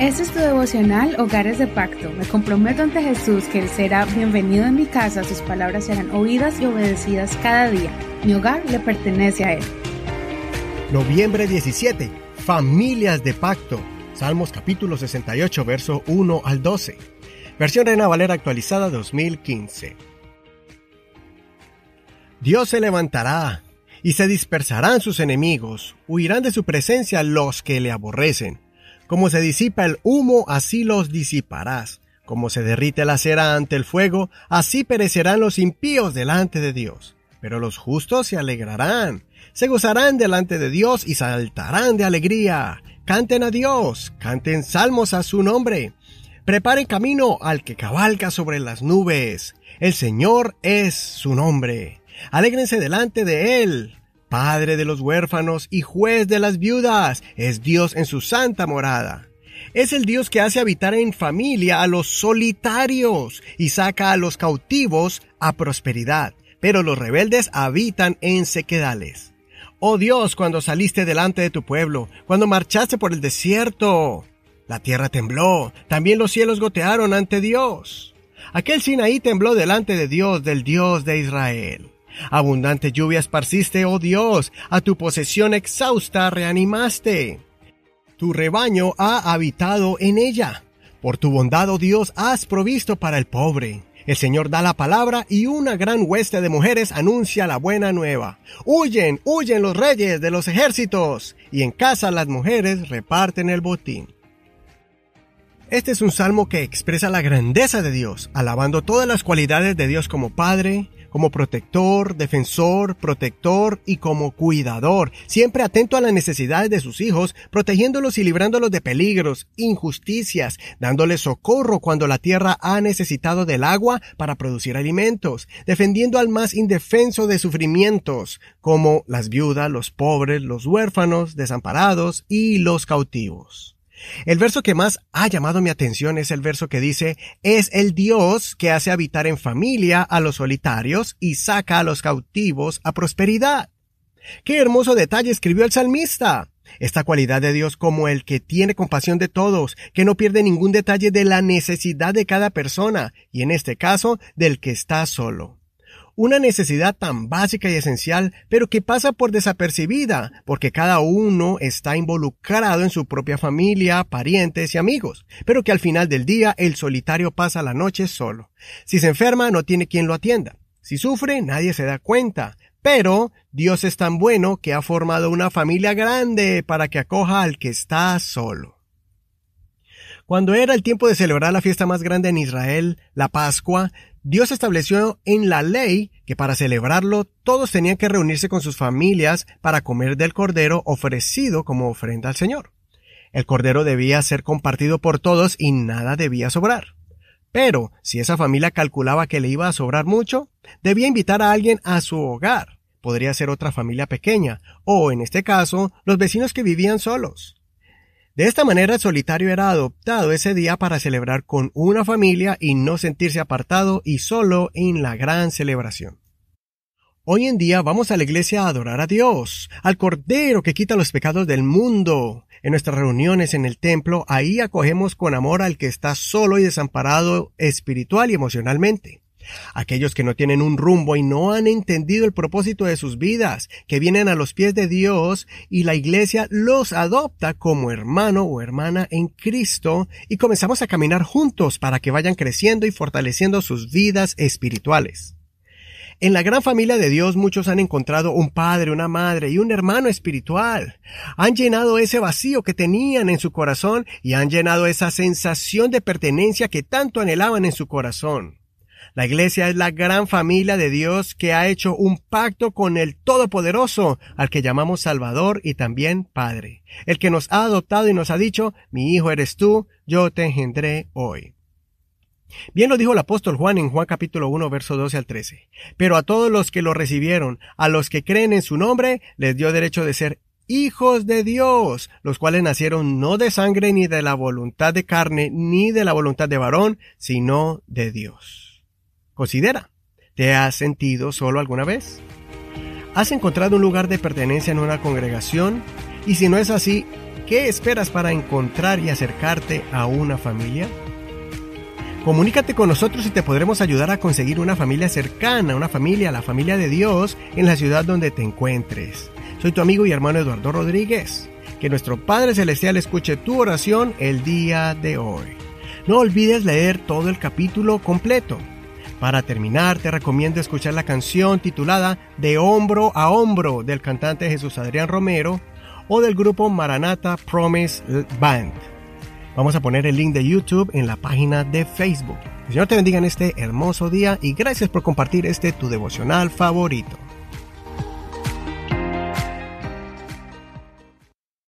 Este es tu devocional Hogares de Pacto. Me comprometo ante Jesús que Él será bienvenido en mi casa, sus palabras serán oídas y obedecidas cada día. Mi hogar le pertenece a Él. Noviembre 17. Familias de Pacto. Salmos capítulo 68, verso 1 al 12. Versión Reina Valera actualizada 2015. Dios se levantará y se dispersarán sus enemigos, huirán de su presencia los que le aborrecen. Como se disipa el humo, así los disiparás. Como se derrite la cera ante el fuego, así perecerán los impíos delante de Dios. Pero los justos se alegrarán, se gozarán delante de Dios y saltarán de alegría. Canten a Dios, canten salmos a su nombre. Preparen camino al que cabalga sobre las nubes. El Señor es su nombre. Alégrense delante de Él. Padre de los huérfanos y juez de las viudas, es Dios en su santa morada. Es el Dios que hace habitar en familia a los solitarios y saca a los cautivos a prosperidad, pero los rebeldes habitan en sequedales. Oh Dios, cuando saliste delante de tu pueblo, cuando marchaste por el desierto, la tierra tembló, también los cielos gotearon ante Dios. Aquel Sinaí tembló delante de Dios, del Dios de Israel. Abundante lluvia esparciste, oh Dios, a tu posesión exhausta reanimaste. Tu rebaño ha habitado en ella. Por tu bondad, oh Dios, has provisto para el pobre. El Señor da la palabra y una gran hueste de mujeres anuncia la buena nueva. Huyen, huyen los reyes de los ejércitos, y en casa las mujeres reparten el botín. Este es un salmo que expresa la grandeza de Dios, alabando todas las cualidades de Dios como Padre, como protector, defensor, protector y como cuidador, siempre atento a las necesidades de sus hijos, protegiéndolos y librándolos de peligros, injusticias, dándoles socorro cuando la tierra ha necesitado del agua para producir alimentos, defendiendo al más indefenso de sufrimientos, como las viudas, los pobres, los huérfanos, desamparados y los cautivos. El verso que más ha llamado mi atención es el verso que dice, es el Dios que hace habitar en familia a los solitarios y saca a los cautivos a prosperidad. Qué hermoso detalle escribió el salmista. Esta cualidad de Dios como el que tiene compasión de todos, que no pierde ningún detalle de la necesidad de cada persona, y en este caso del que está solo una necesidad tan básica y esencial, pero que pasa por desapercibida, porque cada uno está involucrado en su propia familia, parientes y amigos, pero que al final del día el solitario pasa la noche solo. Si se enferma, no tiene quien lo atienda. Si sufre, nadie se da cuenta. Pero Dios es tan bueno que ha formado una familia grande para que acoja al que está solo. Cuando era el tiempo de celebrar la fiesta más grande en Israel, la Pascua, Dios estableció en la ley que para celebrarlo todos tenían que reunirse con sus familias para comer del cordero ofrecido como ofrenda al Señor. El cordero debía ser compartido por todos y nada debía sobrar. Pero si esa familia calculaba que le iba a sobrar mucho, debía invitar a alguien a su hogar. Podría ser otra familia pequeña, o en este caso, los vecinos que vivían solos. De esta manera solitario era adoptado ese día para celebrar con una familia y no sentirse apartado y solo en la gran celebración. Hoy en día vamos a la iglesia a adorar a Dios, al Cordero que quita los pecados del mundo. En nuestras reuniones en el templo, ahí acogemos con amor al que está solo y desamparado espiritual y emocionalmente. Aquellos que no tienen un rumbo y no han entendido el propósito de sus vidas, que vienen a los pies de Dios y la iglesia los adopta como hermano o hermana en Cristo y comenzamos a caminar juntos para que vayan creciendo y fortaleciendo sus vidas espirituales. En la gran familia de Dios muchos han encontrado un padre, una madre y un hermano espiritual. Han llenado ese vacío que tenían en su corazón y han llenado esa sensación de pertenencia que tanto anhelaban en su corazón. La iglesia es la gran familia de Dios que ha hecho un pacto con el Todopoderoso, al que llamamos Salvador y también Padre, el que nos ha adoptado y nos ha dicho, mi hijo eres tú, yo te engendré hoy. Bien lo dijo el apóstol Juan en Juan capítulo 1 verso 12 al 13. Pero a todos los que lo recibieron, a los que creen en su nombre, les dio derecho de ser hijos de Dios, los cuales nacieron no de sangre ni de la voluntad de carne ni de la voluntad de varón, sino de Dios. Considera, ¿te has sentido solo alguna vez? ¿Has encontrado un lugar de pertenencia en una congregación? Y si no es así, ¿qué esperas para encontrar y acercarte a una familia? Comunícate con nosotros y te podremos ayudar a conseguir una familia cercana, una familia, la familia de Dios, en la ciudad donde te encuentres. Soy tu amigo y hermano Eduardo Rodríguez. Que nuestro Padre Celestial escuche tu oración el día de hoy. No olvides leer todo el capítulo completo. Para terminar, te recomiendo escuchar la canción titulada De hombro a hombro del cantante Jesús Adrián Romero o del grupo Maranata Promise Band. Vamos a poner el link de YouTube en la página de Facebook. El Señor te bendiga en este hermoso día y gracias por compartir este tu devocional favorito.